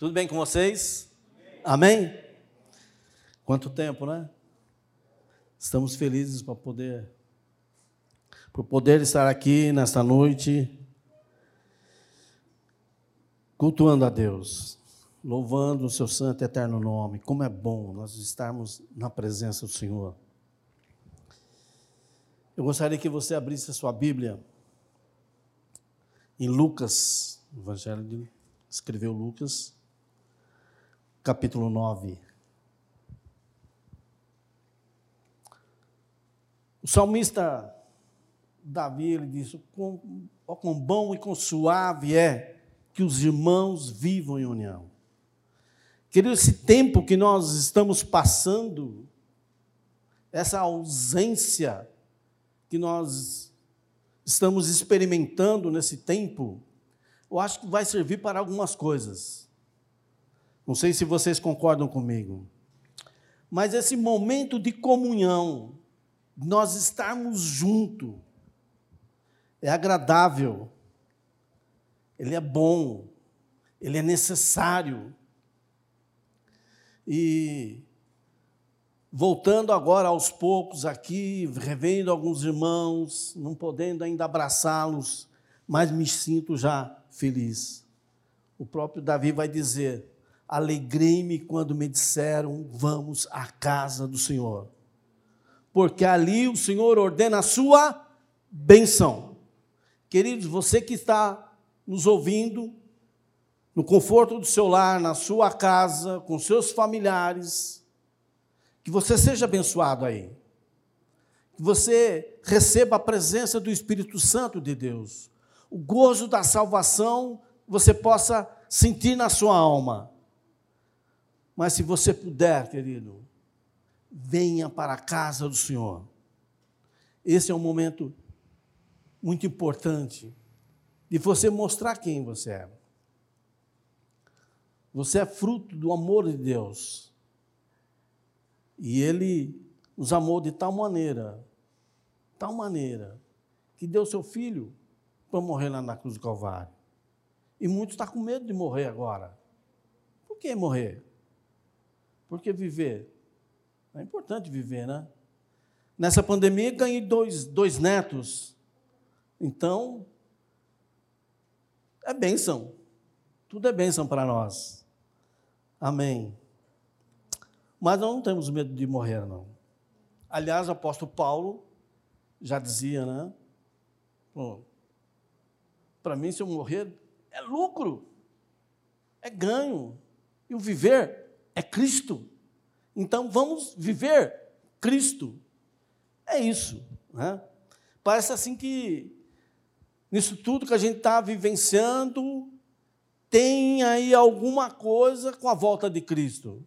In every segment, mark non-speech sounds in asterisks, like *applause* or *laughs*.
Tudo bem com vocês? Amém? Amém? Quanto tempo, né? Estamos felizes para poder por poder estar aqui nesta noite cultuando a Deus, louvando o seu santo e eterno nome. Como é bom nós estarmos na presença do Senhor. Eu gostaria que você abrisse a sua Bíblia em Lucas, o Evangelho de escreveu Lucas, capítulo 9. O salmista Davi, ele disse, quão, quão bom e quão suave é que os irmãos vivam em união. Querido, esse tempo que nós estamos passando, essa ausência que nós estamos experimentando nesse tempo, eu acho que vai servir para algumas coisas. Não sei se vocês concordam comigo. Mas esse momento de comunhão, nós estarmos juntos, é agradável, ele é bom, ele é necessário. E voltando agora aos poucos aqui, revendo alguns irmãos, não podendo ainda abraçá-los, mas me sinto já feliz. O próprio Davi vai dizer: Alegrei-me quando me disseram, vamos à casa do Senhor. Porque ali o Senhor ordena a sua benção. Queridos, você que está nos ouvindo, no conforto do seu lar, na sua casa, com seus familiares, que você seja abençoado aí. Que você receba a presença do Espírito Santo de Deus. O gozo da salvação você possa sentir na sua alma. Mas se você puder, querido, venha para a casa do Senhor. Esse é um momento muito importante de você mostrar quem você é. Você é fruto do amor de Deus. E Ele nos amou de tal maneira, tal maneira, que deu seu filho para morrer lá na cruz do Calvário. E muitos estão com medo de morrer agora. Por que morrer? Porque viver. É importante viver, né? Nessa pandemia ganhei dois, dois netos então, é bênção. Tudo é bênção para nós. Amém. Mas nós não temos medo de morrer, não. Aliás, o apóstolo Paulo já dizia, né? Para mim, se eu morrer, é lucro, é ganho. E o viver é Cristo. Então, vamos viver Cristo. É isso. Né? Parece assim que nisso tudo que a gente está vivenciando, tem aí alguma coisa com a volta de Cristo.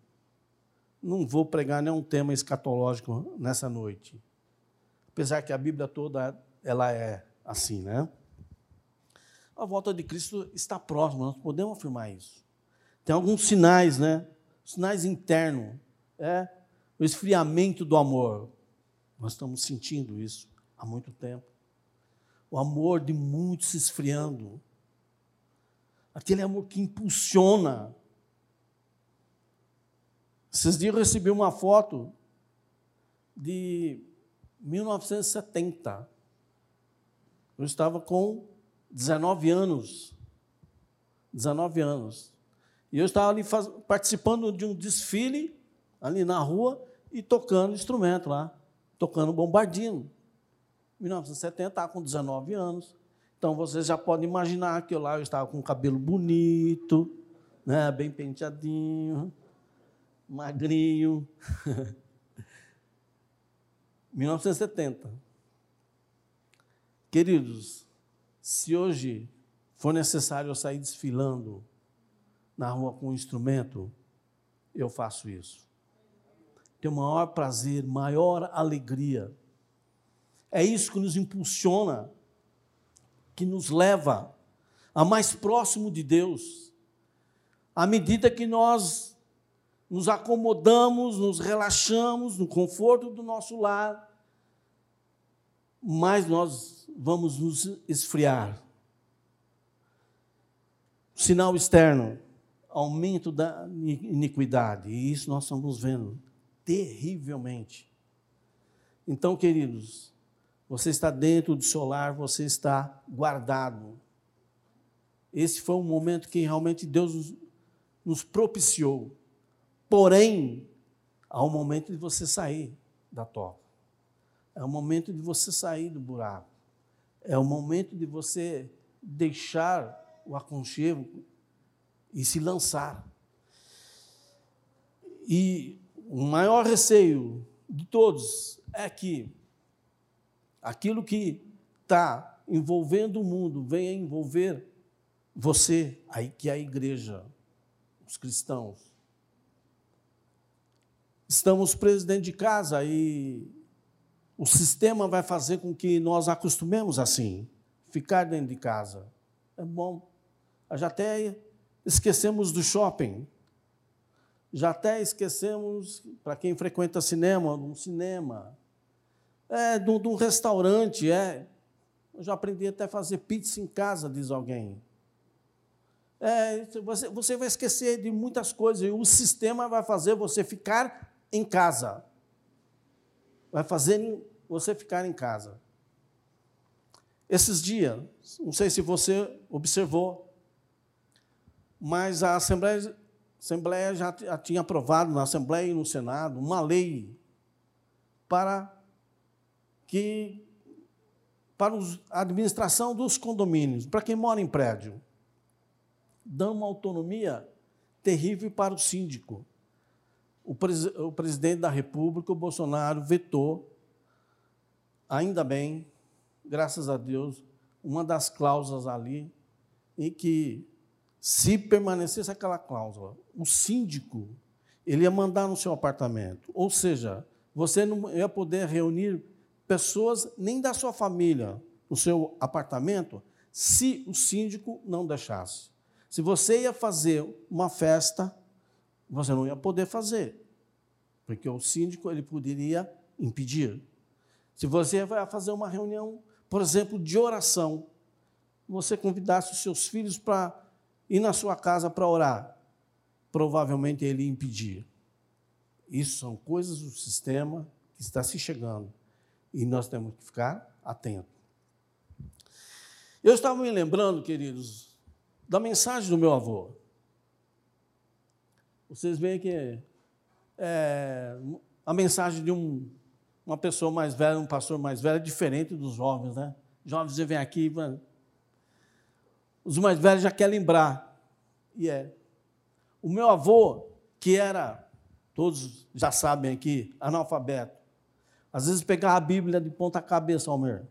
Não vou pregar nenhum tema escatológico nessa noite. Apesar que a Bíblia toda ela é assim, né? A volta de Cristo está próxima, nós podemos afirmar isso. Tem alguns sinais, né? Sinais internos. É o esfriamento do amor. Nós estamos sentindo isso há muito tempo o amor de muitos se esfriando. Aquele amor que impulsiona. Esses dias eu recebi uma foto de 1970. Eu estava com 19 anos. 19 anos. E eu estava ali faz, participando de um desfile ali na rua e tocando instrumento lá, tocando bombardino. 1970, estava com 19 anos. Então vocês já podem imaginar que eu lá eu estava com o cabelo bonito, né, bem penteadinho, magrinho. *laughs* 1970. Queridos, se hoje for necessário eu sair desfilando na rua com um instrumento, eu faço isso. Tenho maior prazer, maior alegria é isso que nos impulsiona, que nos leva a mais próximo de Deus. À medida que nós nos acomodamos, nos relaxamos no conforto do nosso lar, mais nós vamos nos esfriar. Sinal externo, aumento da iniquidade. E isso nós estamos vendo terrivelmente. Então, queridos, você está dentro do seu lar, você está guardado. Esse foi um momento que realmente Deus nos propiciou. Porém, há um momento de você sair da toca. É o momento de você sair do buraco. É o momento de você deixar o aconchego e se lançar. E o maior receio de todos é que aquilo que está envolvendo o mundo venha envolver você, aí que é a igreja, os cristãos. Estamos presos dentro de casa e o sistema vai fazer com que nós acostumemos assim, ficar dentro de casa. É bom. Já até esquecemos do shopping. Já até esquecemos, para quem frequenta cinema, um cinema. É, de um restaurante, é. Eu já aprendi até a fazer pizza em casa, diz alguém. É, você, você vai esquecer de muitas coisas e o sistema vai fazer você ficar em casa. Vai fazer você ficar em casa. Esses dias, não sei se você observou, mas a Assembleia, Assembleia já, já tinha aprovado na Assembleia e no Senado uma lei para que para a administração dos condomínios, para quem mora em prédio, dando uma autonomia terrível para o síndico. O, pres, o presidente da República, o Bolsonaro, vetou, ainda bem, graças a Deus, uma das cláusulas ali, em que, se permanecesse aquela cláusula, o síndico ele ia mandar no seu apartamento. Ou seja, você não ia poder reunir pessoas nem da sua família no seu apartamento se o síndico não deixasse. Se você ia fazer uma festa, você não ia poder fazer, porque o síndico ele poderia impedir. Se você vai fazer uma reunião, por exemplo, de oração, você convidasse os seus filhos para ir na sua casa para orar, provavelmente ele impedir. Isso são coisas do sistema que está se chegando e nós temos que ficar atentos. Eu estava me lembrando, queridos, da mensagem do meu avô. Vocês veem que é, a mensagem de um, uma pessoa mais velha, um pastor mais velho, é diferente dos jovens, né? Jovens vêm aqui, os mais velhos já querem lembrar. E é. O meu avô, que era, todos já sabem aqui, analfabeto, às vezes pegava a Bíblia de ponta cabeça, Almer,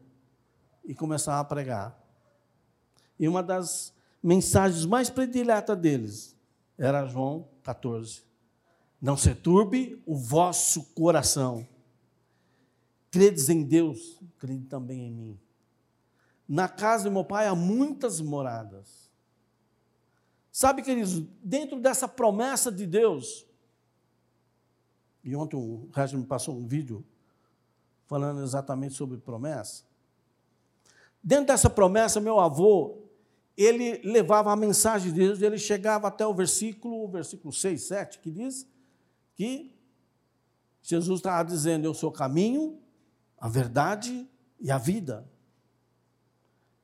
e começava a pregar. E uma das mensagens mais prediletas deles era João 14. Não se turbe o vosso coração. Credes em Deus, crede também em mim. Na casa de meu pai há muitas moradas. Sabe, queridos, dentro dessa promessa de Deus, e ontem o Regis me passou um vídeo falando exatamente sobre promessa. Dentro dessa promessa, meu avô, ele levava a mensagem de Deus, ele chegava até o versículo, o versículo 6, 7, que diz que Jesus estava dizendo: Eu sou o caminho, a verdade e a vida.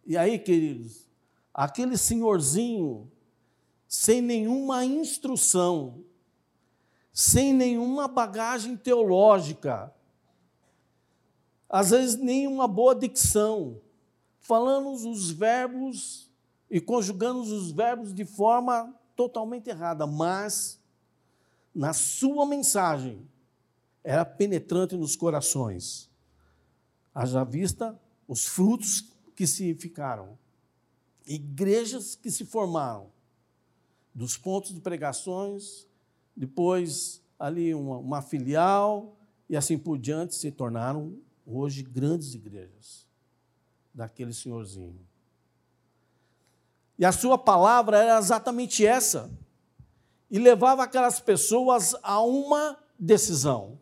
E aí, queridos, aquele senhorzinho, sem nenhuma instrução, sem nenhuma bagagem teológica, às vezes nenhuma boa dicção, falando os verbos e conjugando os verbos de forma totalmente errada, mas na sua mensagem era penetrante nos corações. Haja vista os frutos que se ficaram, igrejas que se formaram, dos pontos de pregações, depois ali uma, uma filial e assim por diante se tornaram hoje grandes igrejas daquele senhorzinho. E a sua palavra era exatamente essa. E levava aquelas pessoas a uma decisão.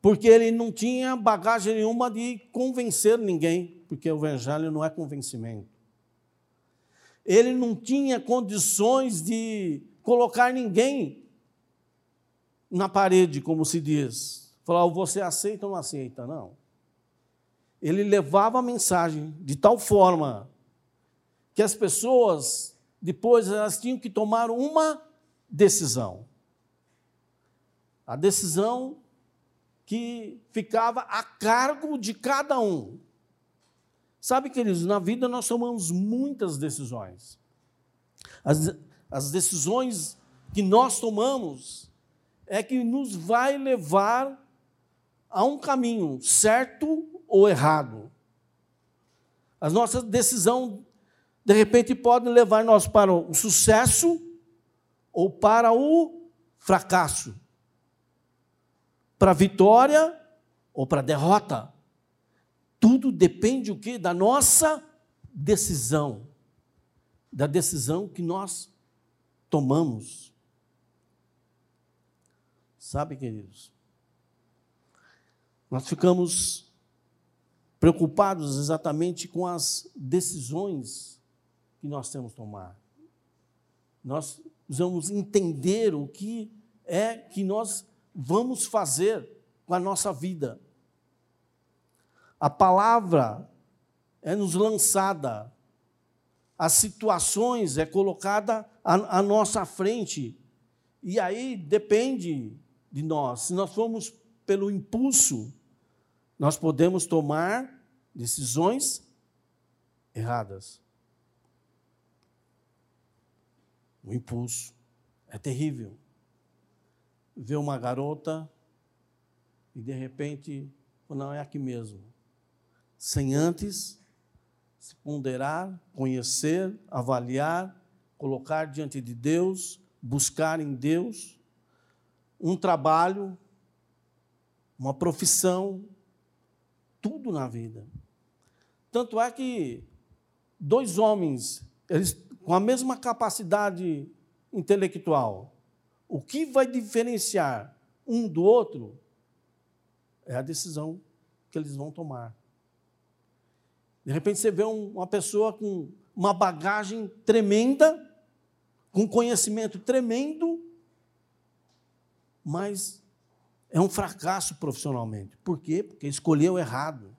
Porque ele não tinha bagagem nenhuma de convencer ninguém, porque o evangelho não é convencimento. ele não tinha condições de colocar ninguém na parede, como se diz. Falar, você aceita ou não aceita? Não. Ele levava a mensagem de tal forma que as pessoas, depois, elas tinham que tomar uma decisão. A decisão que ficava a cargo de cada um. Sabe, queridos, na vida nós tomamos muitas decisões. As, as decisões que nós tomamos é que nos vai levar a um caminho certo ou errado. As nossas decisões, de repente, podem levar nós para o sucesso ou para o fracasso, para a vitória ou para a derrota. Tudo depende o quê? Da nossa decisão, da decisão que nós tomamos. Sabe, queridos? Nós ficamos preocupados exatamente com as decisões que nós temos que tomar. Nós vamos entender o que é que nós vamos fazer com a nossa vida a palavra é nos lançada, as situações é colocada à, à nossa frente, e aí depende de nós. Se nós formos pelo impulso, nós podemos tomar decisões erradas. O impulso é terrível. Ver uma garota e de repente, não é aqui mesmo sem antes se ponderar, conhecer, avaliar, colocar diante de Deus, buscar em Deus um trabalho, uma profissão, tudo na vida. Tanto é que dois homens, eles com a mesma capacidade intelectual, o que vai diferenciar um do outro é a decisão que eles vão tomar. De repente você vê um, uma pessoa com uma bagagem tremenda, com conhecimento tremendo, mas é um fracasso profissionalmente. Por quê? Porque escolheu errado.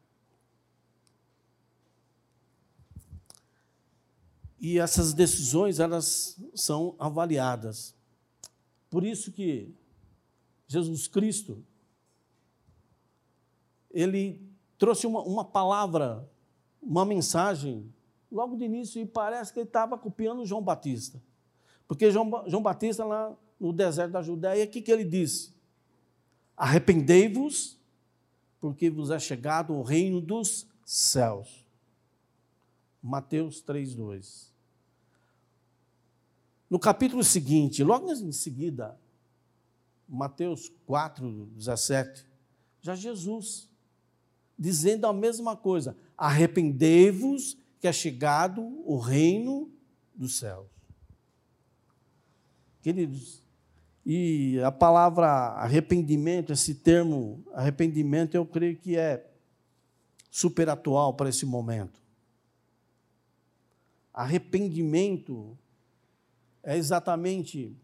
E essas decisões, elas são avaliadas. Por isso que Jesus Cristo, ele trouxe uma, uma palavra uma mensagem logo de início e parece que ele estava copiando João Batista. Porque João, João Batista, lá no deserto da Judéia, o que, que ele disse? Arrependei-vos, porque vos é chegado o reino dos céus. Mateus 3,2. No capítulo seguinte, logo em seguida, Mateus 4, 17, já Jesus dizendo a mesma coisa: arrependei-vos, que é chegado o reino dos céus. Queridos, e a palavra arrependimento, esse termo arrependimento, eu creio que é super atual para esse momento. Arrependimento é exatamente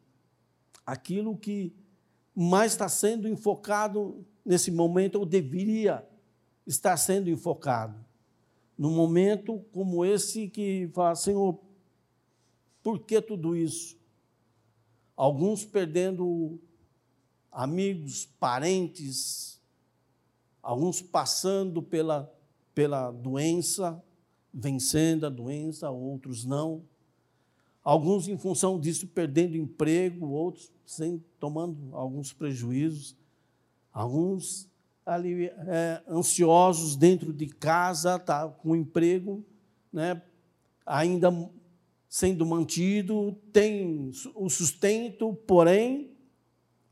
aquilo que mais está sendo enfocado nesse momento, ou deveria está sendo enfocado. Num momento como esse que fala, Senhor, por que tudo isso? Alguns perdendo amigos, parentes, alguns passando pela, pela doença, vencendo a doença, outros não. Alguns, em função disso, perdendo emprego, outros sem, tomando alguns prejuízos. Alguns ali é, ansiosos dentro de casa, tá, com emprego, né, ainda sendo mantido, tem o sustento, porém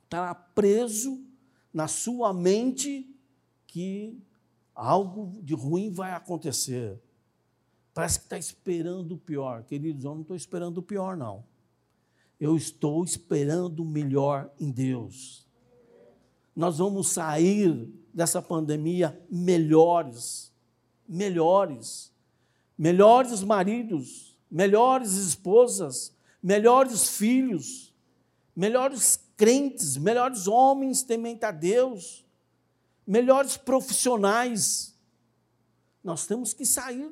está preso na sua mente que algo de ruim vai acontecer. Parece que está esperando o pior. Queridos, eu não estou esperando o pior, não. Eu estou esperando o melhor em Deus. Nós vamos sair dessa pandemia melhores, melhores, melhores maridos, melhores esposas, melhores filhos, melhores crentes, melhores homens temente a Deus, melhores profissionais. Nós temos que sair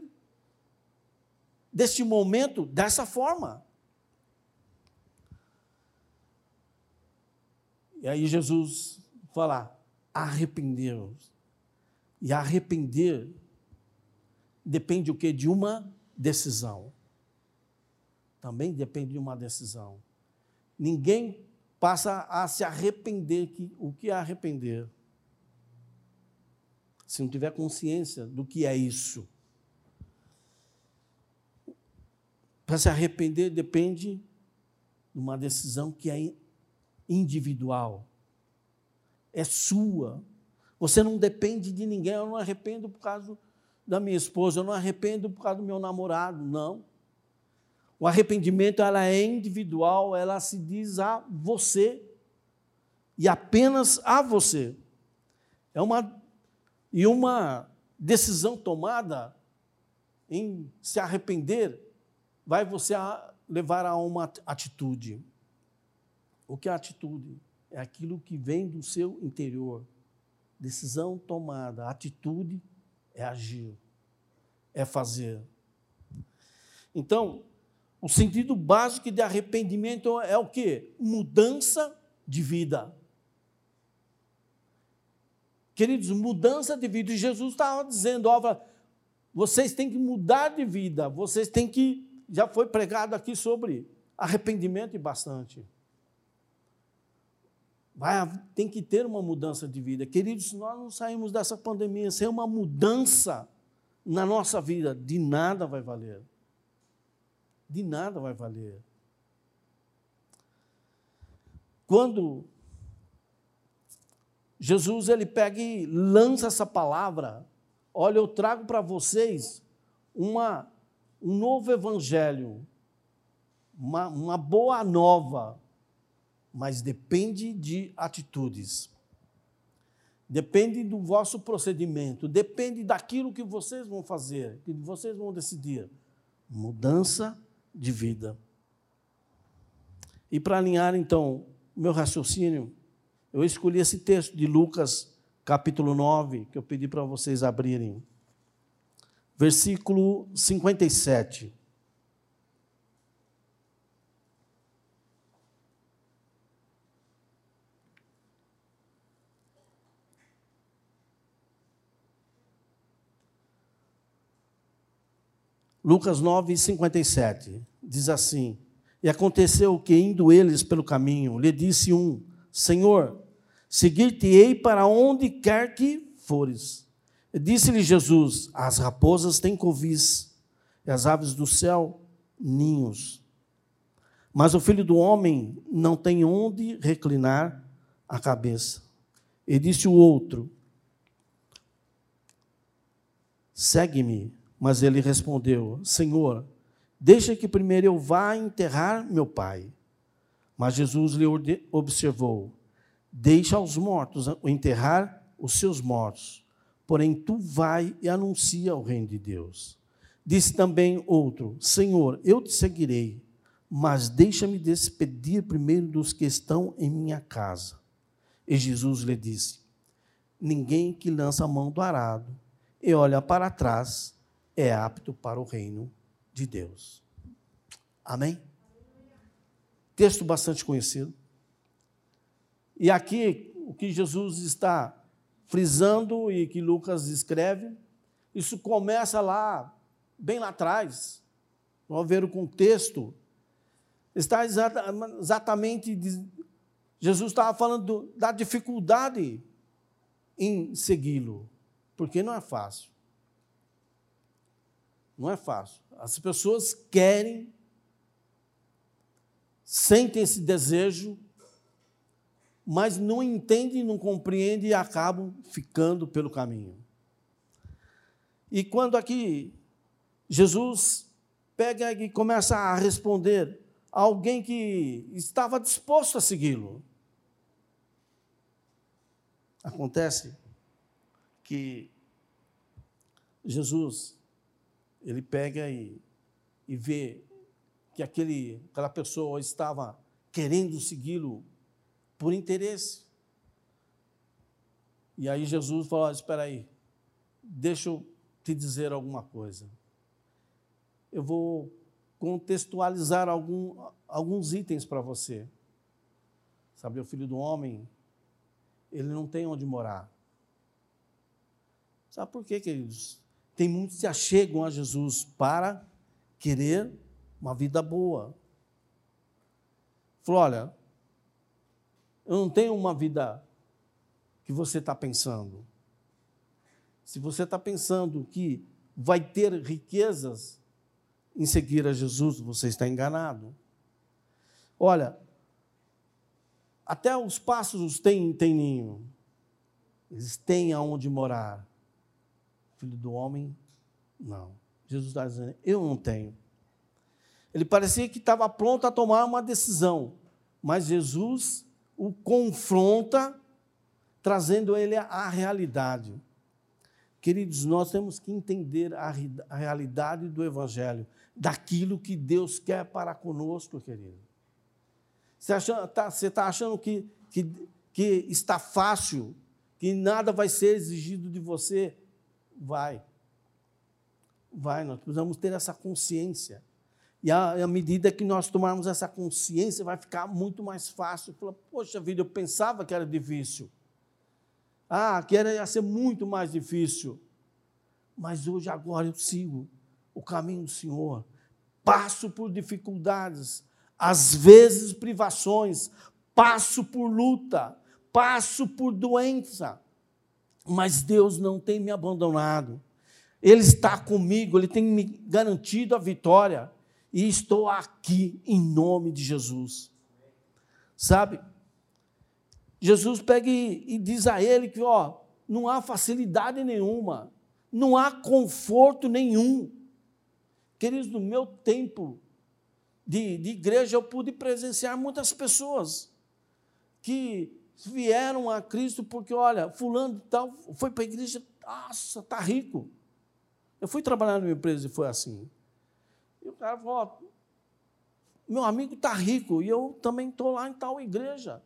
deste momento dessa forma. E aí Jesus fala: arrependeu-os. E arrepender depende o que? De uma decisão. Também depende de uma decisão. Ninguém passa a se arrepender. Que, o que é arrepender? Se não tiver consciência do que é isso. Para se arrepender depende de uma decisão que é individual. É sua. Você não depende de ninguém. Eu não arrependo por causa da minha esposa, eu não arrependo por causa do meu namorado, não. O arrependimento ela é individual, ela se diz a você e apenas a você. É uma e uma decisão tomada em se arrepender vai você levar a uma atitude. O que é atitude? É aquilo que vem do seu interior. Decisão tomada, atitude é agir, é fazer. Então, o sentido básico de arrependimento é o quê? Mudança de vida. Queridos, mudança de vida. E Jesus estava dizendo, ó, vocês têm que mudar de vida, vocês têm que. Já foi pregado aqui sobre arrependimento e bastante. Vai, tem que ter uma mudança de vida. Queridos, nós não saímos dessa pandemia sem uma mudança na nossa vida, de nada vai valer. De nada vai valer. Quando Jesus ele pega e lança essa palavra, olha, eu trago para vocês uma, um novo evangelho, uma, uma boa nova, mas depende de atitudes. Depende do vosso procedimento, depende daquilo que vocês vão fazer, que vocês vão decidir. Mudança de vida. E para alinhar, então, o meu raciocínio, eu escolhi esse texto de Lucas, capítulo 9, que eu pedi para vocês abrirem. Versículo 57. Lucas 9, 57, diz assim: E aconteceu que, indo eles pelo caminho, lhe disse um: Senhor, seguir-te-ei para onde quer que fores. Disse-lhe Jesus: As raposas têm covis, e as aves do céu ninhos. Mas o filho do homem não tem onde reclinar a cabeça. E disse o outro: Segue-me. Mas ele respondeu: Senhor, deixa que primeiro eu vá enterrar meu pai. Mas Jesus lhe observou: Deixa aos mortos enterrar os seus mortos, porém tu vai e anuncia o reino de Deus. Disse também outro: Senhor, eu te seguirei, mas deixa-me despedir primeiro dos que estão em minha casa. E Jesus lhe disse: Ninguém que lança a mão do arado e olha para trás é apto para o reino de Deus. Amém? Texto bastante conhecido. E aqui, o que Jesus está frisando e que Lucas escreve, isso começa lá, bem lá atrás. Vamos ver o contexto. Está exatamente. Jesus estava falando da dificuldade em segui-lo, porque não é fácil. Não é fácil. As pessoas querem, sentem esse desejo, mas não entendem, não compreendem e acabam ficando pelo caminho. E quando aqui Jesus pega e começa a responder a alguém que estava disposto a segui-lo, acontece que Jesus ele pega e e vê que aquele, aquela pessoa estava querendo segui-lo por interesse. E aí Jesus falou: Espera aí, deixa eu te dizer alguma coisa. Eu vou contextualizar algum, alguns itens para você. Sabe, o filho do homem, ele não tem onde morar. Sabe por quê, queridos? Tem muitos que se achegam a Jesus para querer uma vida boa. Falou: olha, eu não tenho uma vida que você está pensando. Se você está pensando que vai ter riquezas em seguir a Jesus, você está enganado. Olha, até os pássaros têm, têm ninho, eles têm aonde morar. Filho do homem, não. Jesus está dizendo: eu não tenho. Ele parecia que estava pronto a tomar uma decisão, mas Jesus o confronta, trazendo ele à realidade. Queridos, nós temos que entender a, realidade do Evangelho, daquilo que Deus quer para conosco, querido. Você está tá, tá achando que, que, que está fácil, que nada vai ser exigido de você? Vai. Vai, nós precisamos ter essa consciência. E à, medida que nós tomarmos essa consciência, vai ficar muito mais fácil. Fala, poxa vida, eu pensava que era difícil. Ah, que era, ia ser muito mais difícil. Mas hoje, agora, eu sigo o caminho do Senhor. Passo por dificuldades, às vezes privações, passo por luta, passo por doença. Mas Deus não tem me abandonado. Ele está comigo, ele tem me garantido a vitória e estou aqui em nome de Jesus. Sabe? Jesus pega e, e diz a ele que, ó, não há facilidade nenhuma, não há conforto nenhum. Queridos, no meu tempo de, de igreja, eu pude presenciar muitas pessoas que vieram a Cristo porque, olha, fulano tal, foi para a igreja, nossa, está rico. Eu fui trabalhar numa empresa e foi assim. E o cara falou: ó, meu amigo está rico e eu também estou lá em tal igreja,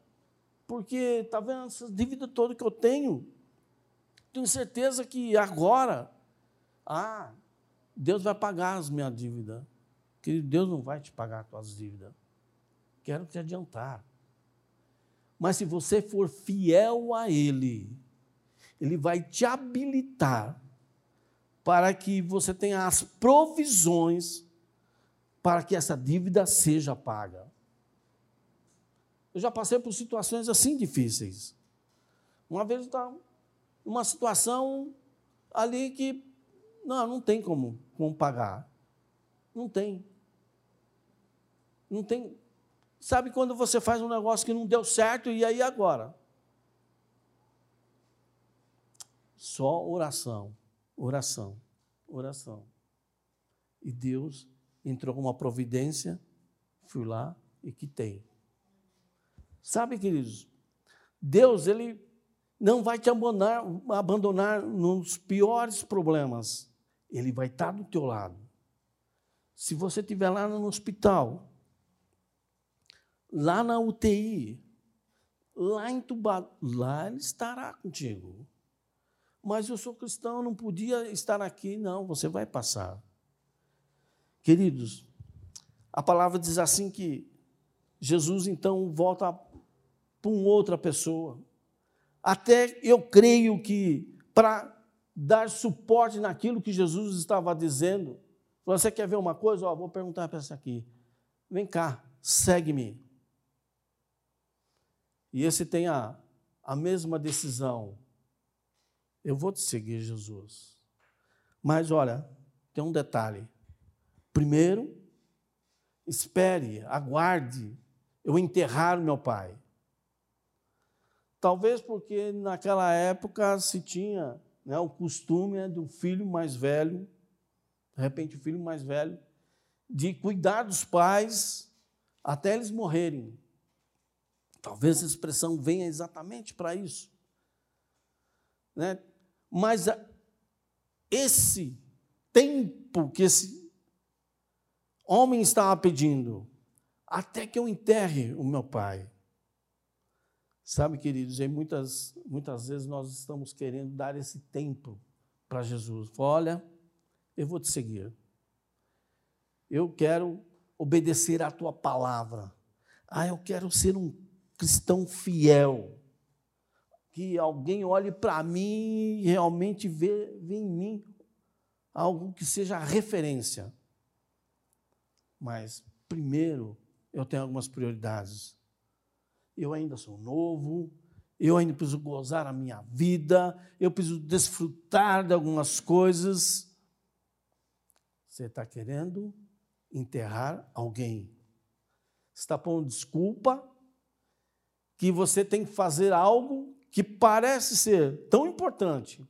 porque está vendo essa dívida toda que eu tenho. Tenho certeza que agora, ah, Deus vai pagar as minhas dívidas. Que Deus não vai te pagar as tuas dívidas. Quero te adiantar. Mas se você for fiel a Ele, Ele vai te habilitar para que você tenha as provisões para que essa dívida seja paga. Eu já passei por situações assim difíceis. Uma vez eu estava numa situação ali que não, não tem como, como pagar. Não tem. Não tem. Sabe quando você faz um negócio que não deu certo e aí agora? Só oração, oração, oração. E Deus entrou uma providência, fui lá e quitei. Sabe, queridos, Deus, Ele não vai te abandonar, abandonar nos piores problemas. Ele vai estar do teu lado. Se você estiver lá no hospital, lá na UTI, lá entubado, lá Ele estará contigo. Mas eu sou cristão, não podia estar aqui. Não, você vai passar. Queridos, a palavra diz assim que Jesus então volta para uma outra pessoa. Até eu creio que para dar suporte naquilo que Jesus estava dizendo, você quer ver uma coisa? Ó, vou perguntar para essa aqui. Vem cá, segue-me. E esse tem a, a mesma decisão. Eu vou te seguir, Jesus. Mas olha, tem um detalhe. Primeiro, espere, aguarde eu enterrar meu pai. Talvez porque naquela época se tinha né, o costume do filho mais velho, de repente o filho mais velho, de cuidar dos pais até eles morrerem. Talvez essa expressão venha exatamente para isso. Né? Mas esse tempo que esse homem estava pedindo? Até que eu enterre o meu pai. Sabe, queridos, e muitas, muitas vezes nós estamos querendo dar esse tempo para Jesus. Olha, eu vou te seguir. Eu quero obedecer à tua palavra. Ah, eu quero ser um cristão fiel. Que alguém olhe para mim e realmente vê, vê em mim algo que seja referência. Mas, primeiro, eu tenho algumas prioridades. Eu ainda sou novo, eu ainda preciso gozar a minha vida, eu preciso desfrutar de algumas coisas. Você está querendo enterrar alguém. Está pondo desculpa que você tem que fazer algo que parece ser tão importante,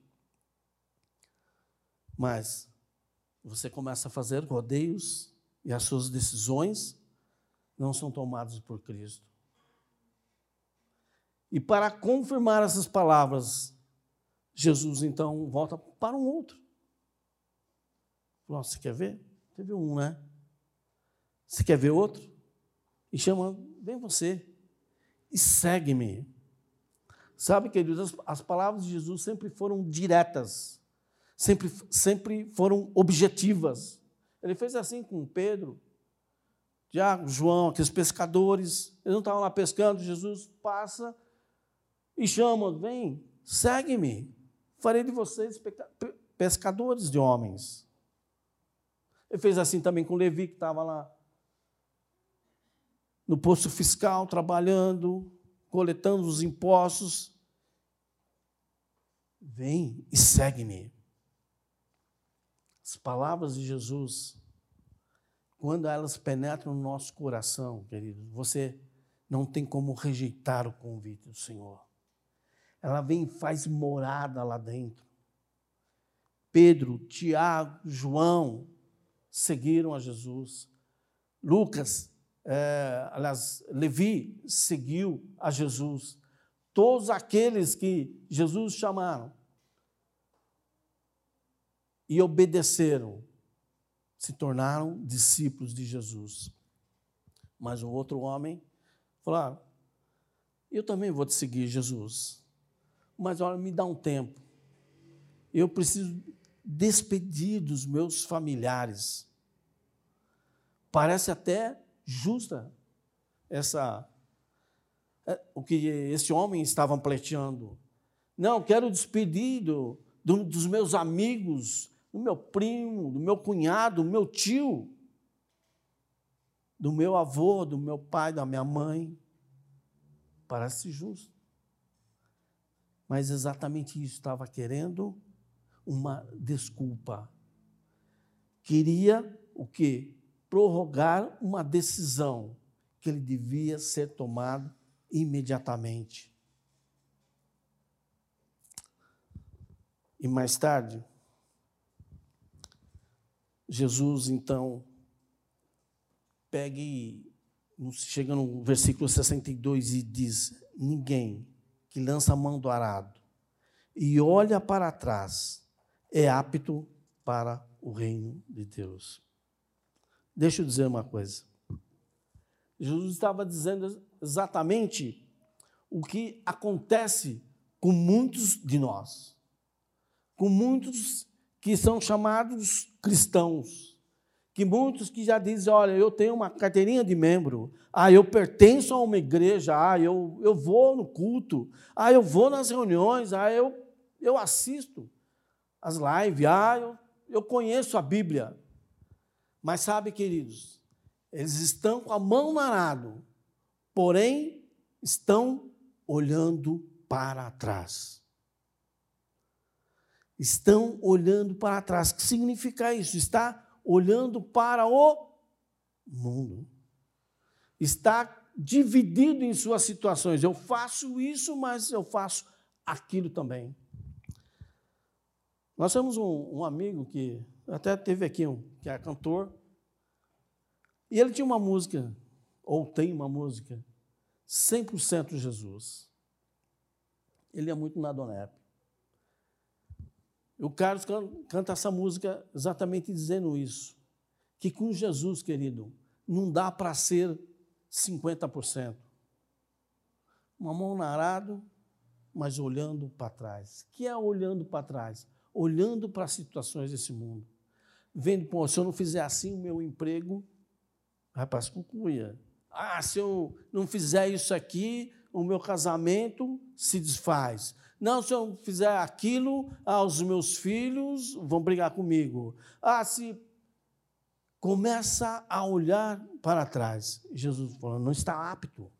mas você começa a fazer rodeios e as suas decisões não são tomadas por Cristo. E para confirmar essas palavras, Jesus então volta para um outro. Nossa, você quer ver? Teve um, né? Você quer ver outro? E chama, vem você e segue-me. Sabe, queridos, as, as palavras de Jesus sempre foram diretas, sempre, sempre foram objetivas. Ele fez assim com Pedro, Tiago, João, aqueles pescadores, eles não estavam lá pescando, Jesus passa e chama, vem, segue-me, farei de vocês pescadores de homens. Ele fez assim também com Levi, que estava lá no posto fiscal, trabalhando, coletando os impostos. Vem e segue-me. As palavras de Jesus, quando elas penetram no nosso coração, querido, você não tem como rejeitar o convite do Senhor. Ela vem e faz morada lá dentro. Pedro, Tiago, João seguiram a Jesus. Lucas é, aliás, Levi seguiu a Jesus. Todos aqueles que Jesus chamaram e obedeceram se tornaram discípulos de Jesus. Mas o outro homem falou: ah, Eu também vou te seguir, Jesus. Mas olha, me dá um tempo. Eu preciso despedir dos meus familiares. Parece até justa essa é, o que esse homem estava pleiteando. Não, quero despedir do, do, dos meus amigos, do meu primo, do meu cunhado, do meu tio, do meu avô, do meu pai, da minha mãe. Parece justo. Mas exatamente isso estava querendo uma desculpa. Queria o quê? prorrogar uma decisão que ele devia ser tomado imediatamente. E mais tarde, Jesus então pega e chega no versículo 62 e diz: Ninguém que lança a mão do arado e olha para trás é apto para o reino de Deus. Deixa eu dizer uma coisa. Jesus estava dizendo exatamente o que acontece com muitos de nós, com muitos que são chamados cristãos, que muitos que já dizem, olha, eu tenho uma carteirinha de membro, ah, eu pertenço a uma igreja, ah, eu, eu vou no culto, ah, eu vou nas reuniões, ah, eu, eu assisto as lives, ah, eu, eu conheço a Bíblia. Mas sabe, queridos, eles estão com a mão no arado, porém estão olhando para trás. Estão olhando para trás. O que significa isso? Está olhando para o mundo. Está dividido em suas situações. Eu faço isso, mas eu faço aquilo também. Nós temos um, um amigo que até teve aqui um, que é cantor, e ele tinha uma música, ou tem uma música, 100% Jesus. Ele é muito na Donep. O Carlos canta essa música exatamente dizendo isso. que com Jesus, querido, não dá para ser 50%. Uma mão no arado, mas olhando para trás. Que é olhando para trás? Olhando para as situações desse mundo. Vendo, pô, se eu não fizer assim o meu emprego, vai para. Ah, se eu não fizer isso aqui, o meu casamento se desfaz. Não, se eu fizer aquilo, ah, os meus filhos vão brigar comigo. Ah, se começa a olhar para trás. Jesus falou: não está apto.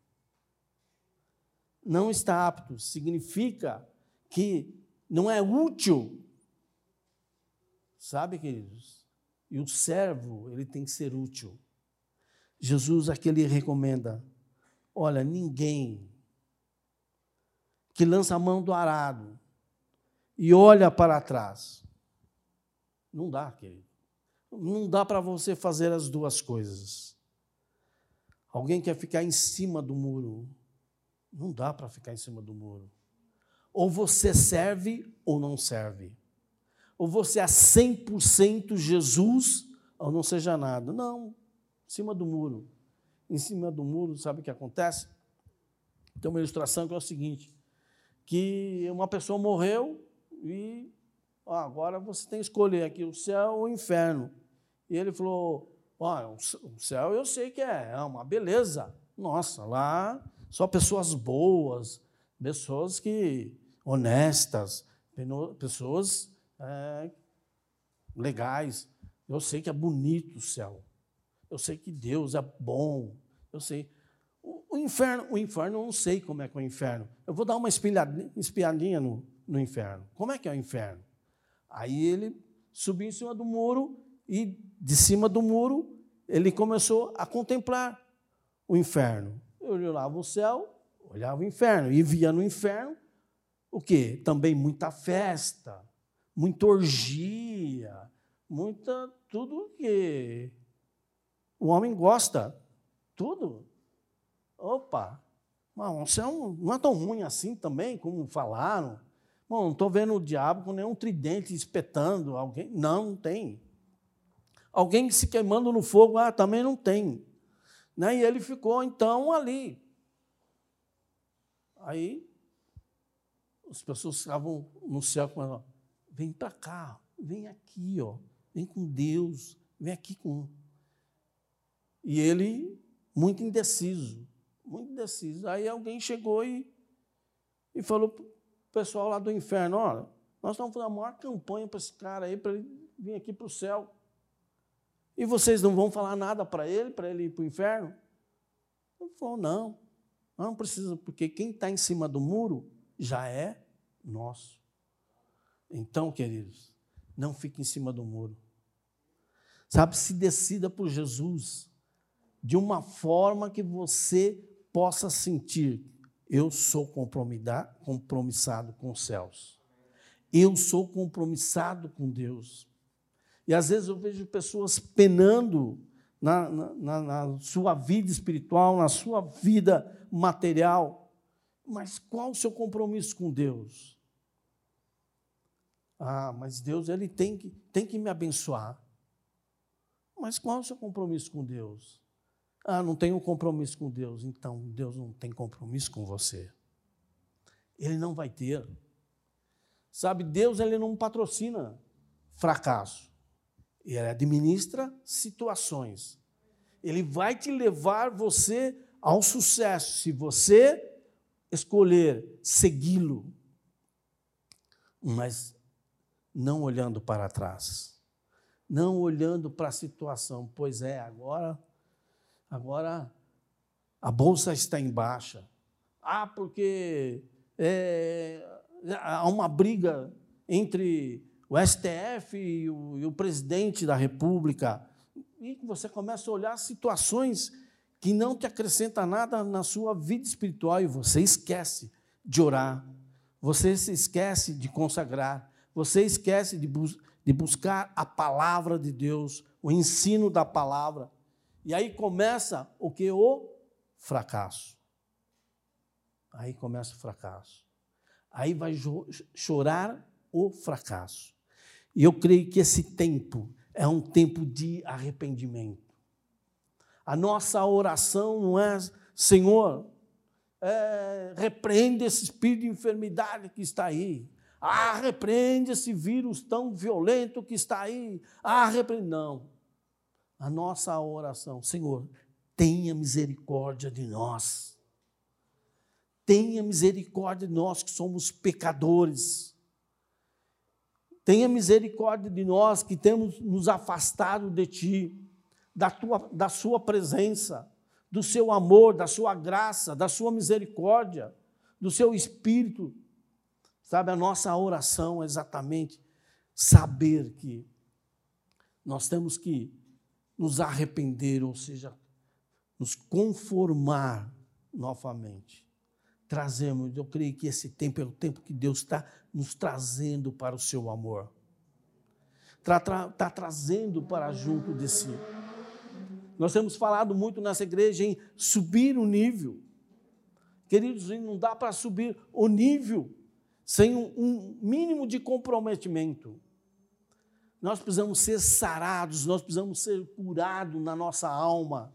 Não está apto significa que não é útil. Sabe, queridos? E o servo, ele tem que ser útil. Jesus aqui ele recomenda: olha, ninguém que lança a mão do arado e olha para trás. Não dá, querido. Não dá para você fazer as duas coisas. Alguém quer ficar em cima do muro. Não dá para ficar em cima do muro. Ou você serve ou não serve. Ou você é 100% Jesus ou não seja nada. Não, em cima do muro. Em cima do muro, sabe o que acontece? Tem uma ilustração que é o seguinte: que uma pessoa morreu e agora você tem que escolher aqui o céu ou o inferno. E ele falou: o céu eu sei que é, é uma beleza. Nossa, lá só pessoas boas, pessoas que honestas, pessoas é, legais. Eu sei que é bonito o céu. Eu sei que Deus é bom. Eu sei. O, o inferno, o inferno, eu não sei como é que é o inferno. Eu vou dar uma espiadinha no, no inferno. Como é que é o inferno? Aí ele subiu em cima do muro e de cima do muro ele começou a contemplar o inferno. Eu olhava o céu, olhava o inferno e via no inferno o quê? Também muita festa, muita orgia, muita tudo que o homem gosta, tudo. Opa, não, você não é tão ruim assim também, como falaram. Bom, não estou vendo o diabo com nenhum tridente espetando alguém. Não, não tem. Alguém se queimando no fogo, ah, também não tem. Né? E ele ficou então ali. Aí as pessoas estavam no céu com ela, vem para cá, vem aqui, ó, vem com Deus, vem aqui com. E ele, muito indeciso, muito indeciso. Aí alguém chegou e, e falou o pessoal lá do inferno: olha, nós estamos fazendo a maior campanha para esse cara aí, para ele vir aqui para o céu. E vocês não vão falar nada para ele, para ele ir para o inferno? Ele falou: não, não precisa, porque quem está em cima do muro já é nosso. Então, queridos, não fique em cima do muro. Sabe, se decida por Jesus de uma forma que você possa sentir: eu sou compromissado com os céus. Eu sou compromissado com Deus. E às vezes eu vejo pessoas penando na, na, na, sua vida espiritual, na sua vida material. Mas qual o seu compromisso com Deus? Ah, mas Deus ele tem que, tem que me abençoar. Mas qual é o seu compromisso com Deus? Ah, não tenho compromisso com Deus. Então, Deus não tem compromisso com você. Ele não vai ter. Sabe, Deus ele não patrocina fracasso. Ele administra situações. Ele vai te levar você ao sucesso se você escolher segui-lo, mas não olhando para trás, não olhando para a situação. Pois é, agora, agora a bolsa está em baixa. Ah, porque é, há uma briga entre o STF e o, e o presidente da República, e você começa a olhar situações que não te acrescentam nada na sua vida espiritual e você esquece de orar, você se esquece de consagrar, você esquece de, bus de buscar a palavra de Deus, o ensino da palavra. E aí começa o que? O fracasso. Aí começa o fracasso. Aí vai chorar o fracasso. E eu creio que esse tempo é um tempo de arrependimento. A nossa oração não é, Senhor, é, repreende esse espírito de enfermidade que está aí. Ah, repreende esse vírus tão violento que está aí. Ah, repreende. Não. A nossa oração, Senhor, tenha misericórdia de nós. Tenha misericórdia de nós que somos pecadores. Tenha misericórdia de nós que temos nos afastado de Ti, da, tua, da Sua presença, do Seu amor, da Sua graça, da Sua misericórdia, do Seu Espírito. Sabe, a nossa oração é exatamente saber que nós temos que nos arrepender, ou seja, nos conformar novamente. Trazemos, eu creio que esse tempo é o tempo que Deus está nos trazendo para o seu amor. Está tra, tá trazendo para junto de si. Nós temos falado muito nessa igreja em subir o nível. Queridos, não dá para subir o nível sem um, um mínimo de comprometimento. Nós precisamos ser sarados, nós precisamos ser curados na nossa alma.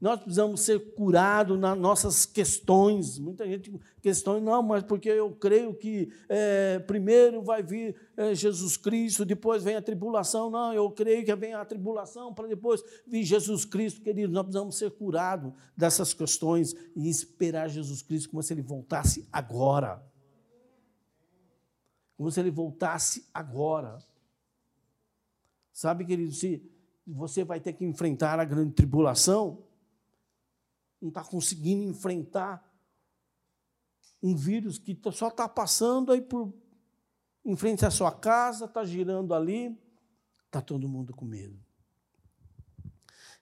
Nós precisamos ser curados nas nossas questões. Muita gente questiona, não, mas porque eu creio que é, primeiro vai vir é, Jesus Cristo, depois vem a tribulação. Não, eu creio que vem a tribulação para depois vir Jesus Cristo. Queridos, nós precisamos ser curados dessas questões e esperar Jesus Cristo como se ele voltasse agora como se ele voltasse agora. Sabe, querido, se você vai ter que enfrentar a grande tribulação, não está conseguindo enfrentar um vírus que tá, só está passando aí por em frente à sua casa, está girando ali, está todo mundo com medo.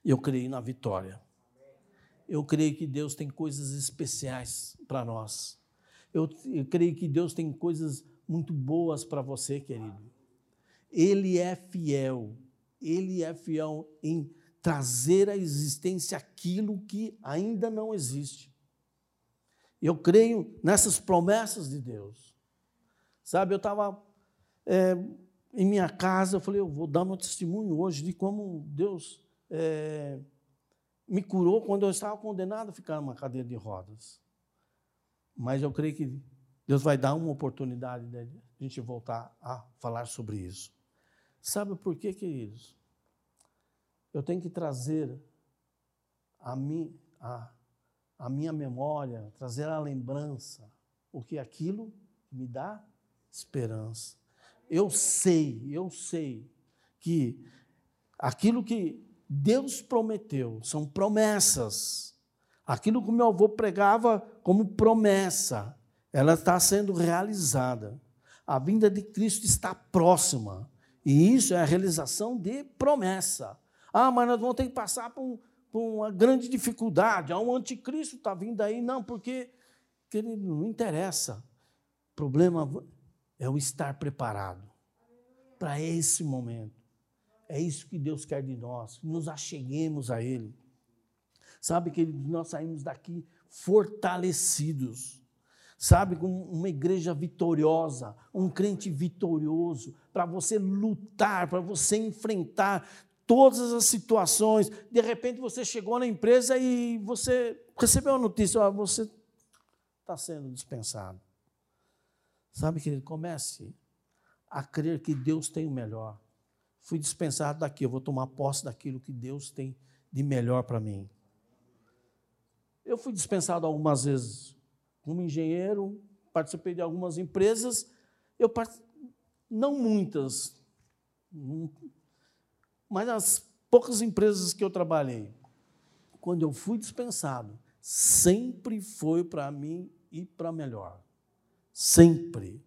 Eu creio na vitória. Eu creio que Deus tem coisas especiais para nós. Eu, eu, creio que Deus tem coisas muito boas para você, querido. Ele é fiel, ele é fiel em trazer à existência aquilo que ainda não existe. Eu creio nessas promessas de Deus. Sabe, eu estava é, em minha casa, eu falei, eu vou dar meu testemunho hoje de como Deus é, me curou quando eu estava condenado a ficar numa cadeira de rodas. Mas eu creio que Deus vai dar uma oportunidade de a gente voltar a falar sobre isso. Sabe por quê, queridos? Eu tenho que trazer a, mi, a, a minha memória, trazer a lembrança, porque aquilo me dá esperança. Eu sei, eu sei que aquilo que Deus prometeu são promessas. Aquilo que meu avô pregava como promessa ela está sendo realizada. A vinda de Cristo está próxima. E isso é a realização de promessa. Ah, mas nós vamos ter que passar por, por uma grande dificuldade. Ah, um anticristo está vindo aí. Não, porque, querido, não interessa. O problema é o estar preparado para esse momento. É isso que Deus quer de nós, nos acheguemos a Ele. Sabe, que nós saímos daqui fortalecidos sabe, com uma igreja vitoriosa, um crente vitorioso, para você lutar, para você enfrentar todas as situações. De repente você chegou na empresa e você recebeu a notícia, ó, você está sendo dispensado. Sabe, querido, comece a crer que Deus tem o melhor. Fui dispensado daqui, eu vou tomar posse daquilo que Deus tem de melhor para mim. Eu fui dispensado algumas vezes como engenheiro, participei de algumas empresas, eu part... não muitas, mas as poucas empresas que eu trabalhei, quando eu fui dispensado, sempre foi para mim e para melhor. Sempre,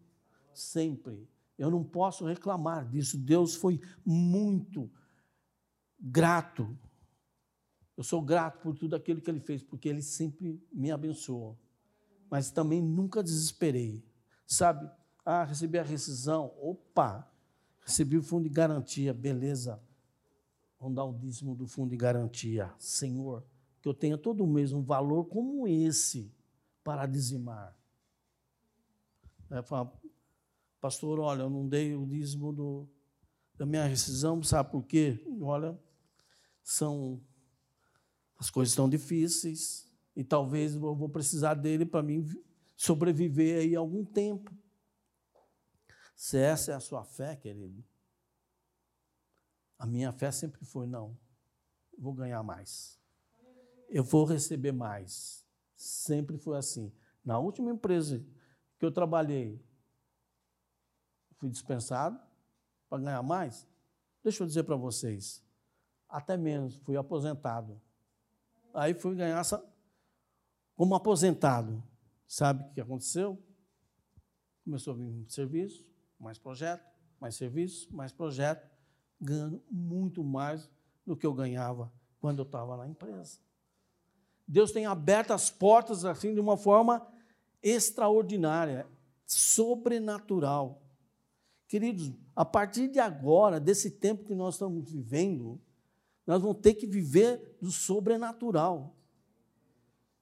sempre. Eu não posso reclamar disso. Deus foi muito grato. Eu sou grato por tudo aquilo que Ele fez, porque Ele sempre me abençoou mas também nunca desesperei. Sabe? Ah, recebi a rescisão. Opa! Recebi o fundo de garantia, beleza. Vamos dar o dízimo do fundo de garantia. Senhor, que eu tenha todo mês um valor como esse para dizimar. Aí falo, pastor, olha, eu não dei o dízimo do. da minha rescisão, sabe por quê? Olha, são as coisas estão difíceis e talvez eu vou precisar dele para mim sobreviver aí algum tempo. Se essa é a sua fé, querido, a minha fé sempre foi não. Vou ganhar mais. Eu vou receber mais. Sempre foi assim. Na última empresa que eu trabalhei, fui dispensado para ganhar mais. Deixa eu dizer para vocês, até menos, fui aposentado. Aí fui ganhar como aposentado. Sabe o que aconteceu? Começou a vir serviço, mais projeto, mais serviço, mais projeto, ganhando muito mais do que eu ganhava quando eu estava na empresa. Deus tem aberto as portas assim de uma forma extraordinária, sobrenatural. Queridos, a partir de agora, desse tempo que nós estamos vivendo, nós vamos ter que viver do sobrenatural.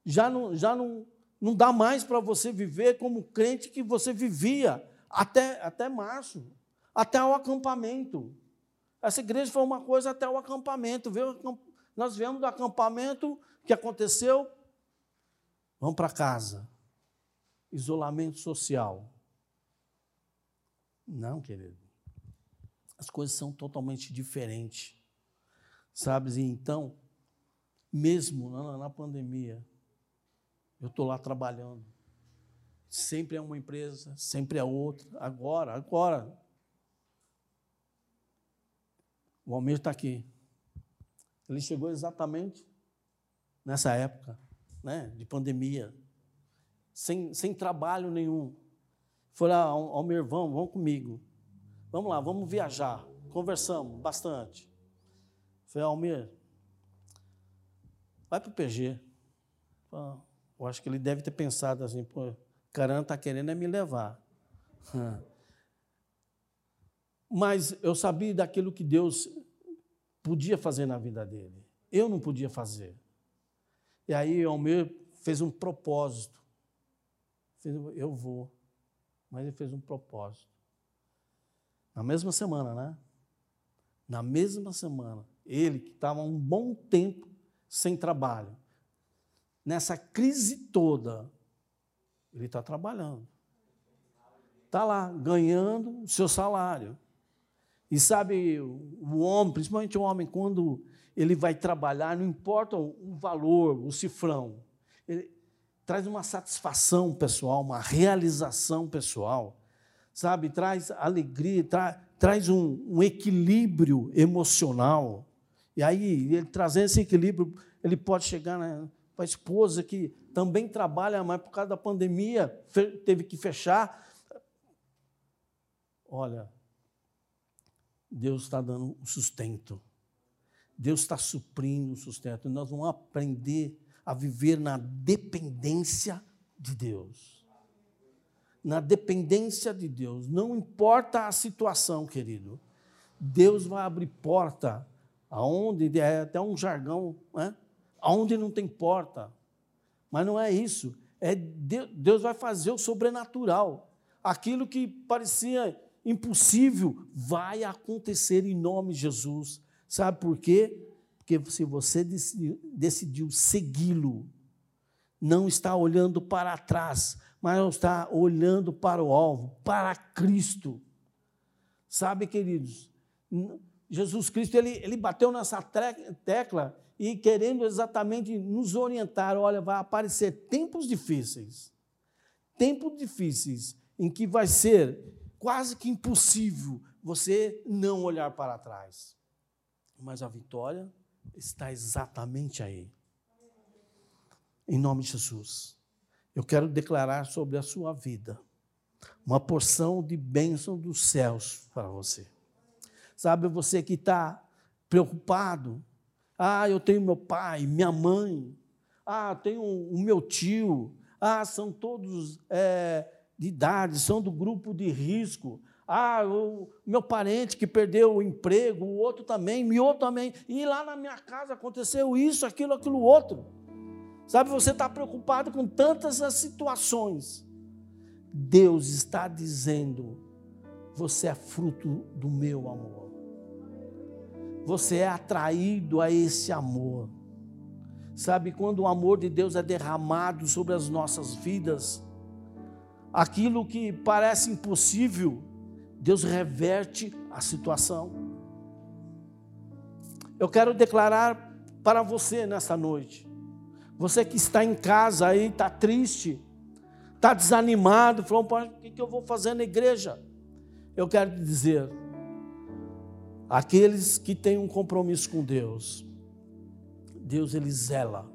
Já não, já não, não dá mais para você viver como crente que você vivia até, até março, até o acampamento. Essa igreja foi uma coisa até o acampamento. Viu? Nós viemos do acampamento, o que aconteceu? Vamos para casa. Isolamento social. Não, querido. As coisas são totalmente diferentes. Sabe? E então, mesmo na pandemia, eu estou lá trabalhando. Sempre é uma empresa, sempre é outra. Agora, agora. O Almir está aqui. Ele chegou exatamente nessa época né, de pandemia, sem, sem trabalho nenhum. Falei, ah, Almir, vamos, vamos comigo. Vamos lá, vamos viajar. Conversamos bastante. Falei, Almir, vai para o PG. Eu acho que ele deve ter pensado assim, pô, caramba, está querendo é me levar. *laughs* Mas eu sabia daquilo que Deus podia fazer na vida dele. Eu não podia fazer. E aí Almir fez um propósito. Eu vou. Mas ele fez um propósito. Na mesma semana, né? Na mesma semana, ele que estava um bom tempo sem trabalho, nessa crise toda, ele está trabalhando. Está lá, ganhando o seu salário. E sabe, o homem, principalmente o homem, quando ele vai trabalhar, não importa o valor, o cifrão, ele traz uma satisfação pessoal, uma realização pessoal, sabe? Traz alegria, tra, traz um, um equilíbrio emocional. E aí, ele trazendo esse equilíbrio, ele pode chegar né, para a esposa que também trabalha, mas por causa da pandemia teve que fechar. Olha, Deus está dando o sustento. Deus está suprindo o sustento. Nós vamos aprender a viver na dependência de Deus. Na dependência de Deus. Não importa a situação, querido. Deus vai abrir porta aonde é até um jargão, né? Aonde não tem porta. Mas não é isso. É Deus vai fazer o sobrenatural. Aquilo que parecia impossível vai acontecer em nome de Jesus. Sabe por quê? Porque se você decidiu, segui-lo, não está olhando para trás, mas está olhando para o alvo, para Cristo. Sabe, queridos, Jesus Cristo, ele, ele bateu nessa tecla e querendo exatamente nos orientar, olha, vai aparecer tempos difíceis, tempos difíceis, em que vai ser quase que impossível você não olhar para trás. Mas a vitória está exatamente aí. Em nome de Jesus. Eu quero declarar sobre a sua vida uma porção de bênção dos céus para você. Sabe, você que está preocupado. Ah, eu tenho meu pai, minha mãe. Ah, tenho o meu tio. Ah, são todos é, de idade, são do grupo de risco. Ah, o meu parente que perdeu o emprego, o outro também, o outro também. E lá na minha casa aconteceu isso, aquilo, aquilo outro. Sabe, você está preocupado com tantas as situações. Deus está dizendo: você é fruto do meu amor. Você é atraído a esse amor. Sabe, quando o amor de Deus é derramado sobre as nossas vidas, aquilo que parece impossível, Deus reverte a situação. Eu quero declarar para você nessa noite, você que está em casa aí, está triste, está desanimado, falou, o que eu vou fazer na igreja? Eu quero te dizer, aqueles que têm um compromisso com Deus, Deus ele zela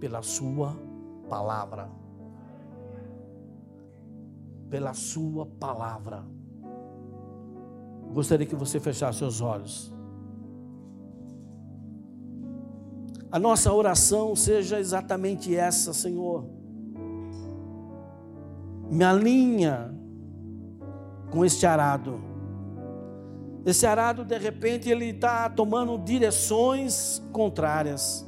pela sua palavra. Pela sua palavra. Gostaria que você fechasse seus olhos. A nossa oração seja exatamente essa, Senhor. Me alinha com este arado. Esse arado, de repente, ele está tomando direções contrárias.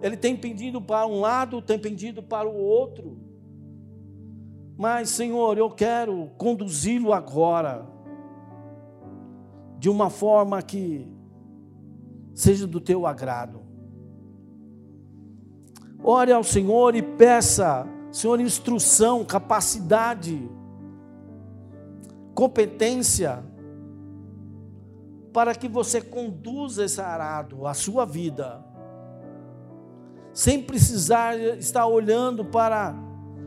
Ele tem pendido para um lado, tem pendido para o outro. Mas, Senhor, eu quero conduzi-lo agora, de uma forma que seja do teu agrado. Ore ao Senhor e peça, Senhor, instrução, capacidade, competência, para que você conduza esse arado, a sua vida, sem precisar estar olhando para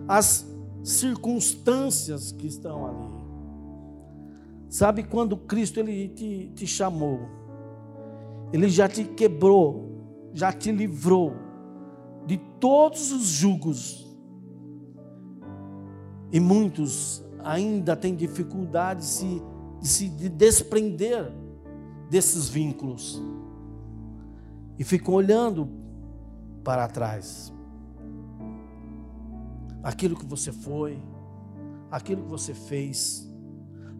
as circunstâncias que estão ali. Sabe quando Cristo ele te, te chamou? Ele já te quebrou, já te livrou de todos os julgos. E muitos ainda têm dificuldade de se, de se desprender desses vínculos. E ficam olhando para trás. Aquilo que você foi, aquilo que você fez,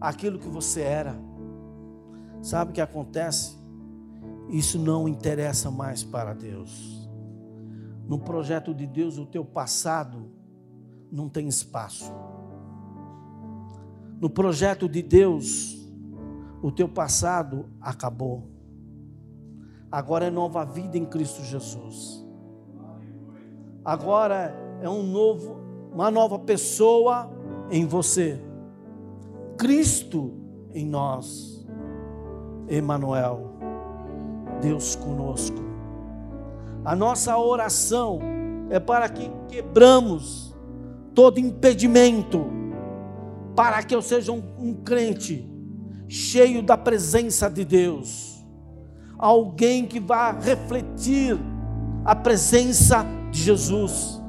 aquilo que você era. Sabe o que acontece? Isso não interessa mais para Deus. No projeto de Deus, o teu passado não tem espaço. No projeto de Deus, o teu passado acabou. Agora é nova vida em Cristo Jesus. Agora é um novo, uma nova pessoa em você. Cristo em nós. Emanuel. Deus conosco. A nossa oração é para que quebramos todo impedimento, para que eu seja um, um crente cheio da presença de Deus, alguém que vá refletir a presença de Jesus,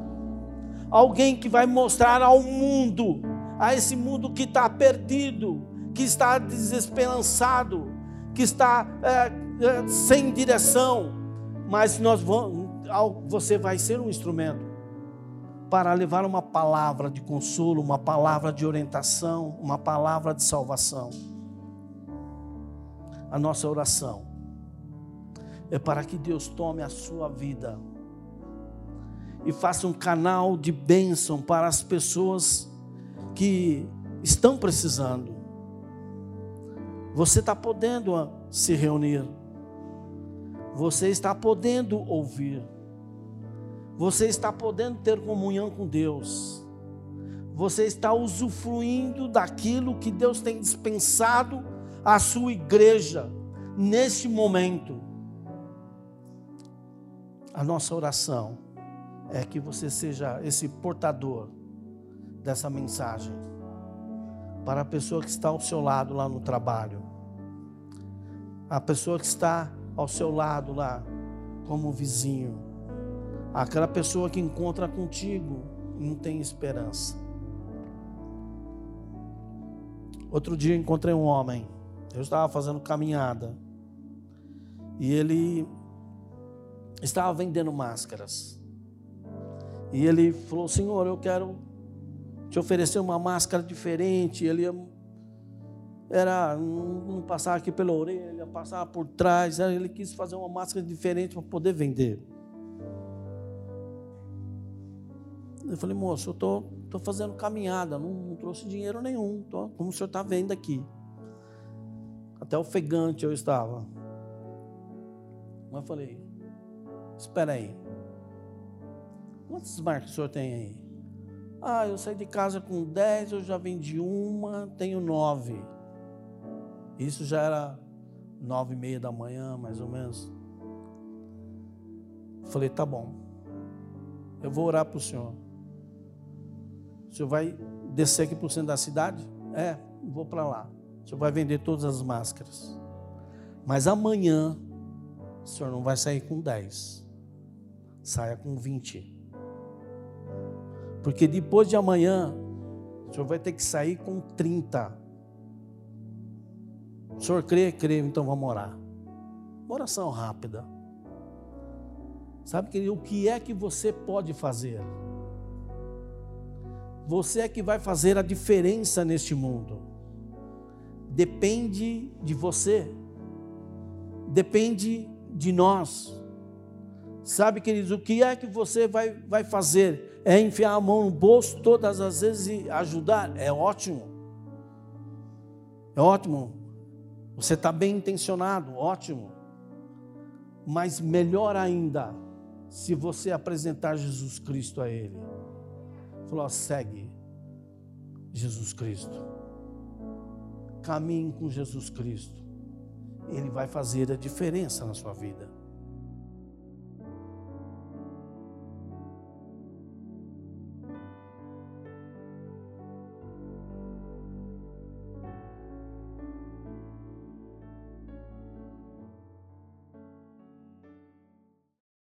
alguém que vai mostrar ao mundo, a esse mundo que está perdido, que está desesperançado, que está é, é, sem direção, mas nós vamos, você vai ser um instrumento para levar uma palavra de consolo, uma palavra de orientação, uma palavra de salvação. A nossa oração é para que Deus tome a sua vida e faça um canal de bênção para as pessoas que estão precisando. Você está podendo se reunir você está podendo ouvir, você está podendo ter comunhão com Deus, você está usufruindo daquilo que Deus tem dispensado à sua igreja neste momento. A nossa oração é que você seja esse portador dessa mensagem para a pessoa que está ao seu lado lá no trabalho, a pessoa que está ao seu lado lá, como vizinho. Aquela pessoa que encontra contigo não tem esperança. Outro dia encontrei um homem. Eu estava fazendo caminhada. E ele estava vendendo máscaras. E ele falou: Senhor, eu quero te oferecer uma máscara diferente. Ele era não passava aqui pela orelha, passava por trás. Ele quis fazer uma máscara diferente para poder vender. Eu falei, moço, eu tô, tô fazendo caminhada, não, não trouxe dinheiro nenhum, tô, como o senhor está vendo aqui. Até ofegante eu estava. Mas eu falei, espera aí. Quantas marcas o senhor tem aí? Ah, eu saí de casa com 10, eu já vendi uma, tenho nove. Isso já era nove e meia da manhã, mais ou menos. Falei, tá bom. Eu vou orar para o senhor. Senhor vai descer aqui para o centro da cidade? É, vou para lá. O senhor vai vender todas as máscaras. Mas amanhã, o senhor não vai sair com 10. Saia com 20. Porque depois de amanhã, o senhor vai ter que sair com 30. O senhor crê? Crê, então vamos orar. Uma oração rápida. Sabe, querido, o que é que você pode fazer? Você é que vai fazer a diferença neste mundo. Depende de você. Depende de nós. Sabe, queridos, o que é que você vai, vai fazer? É enfiar a mão no bolso todas as vezes e ajudar? É ótimo. É ótimo. Você está bem intencionado, ótimo. Mas melhor ainda, se você apresentar Jesus Cristo a Ele. Falou, segue Jesus Cristo. Caminhe com Jesus Cristo. Ele vai fazer a diferença na sua vida.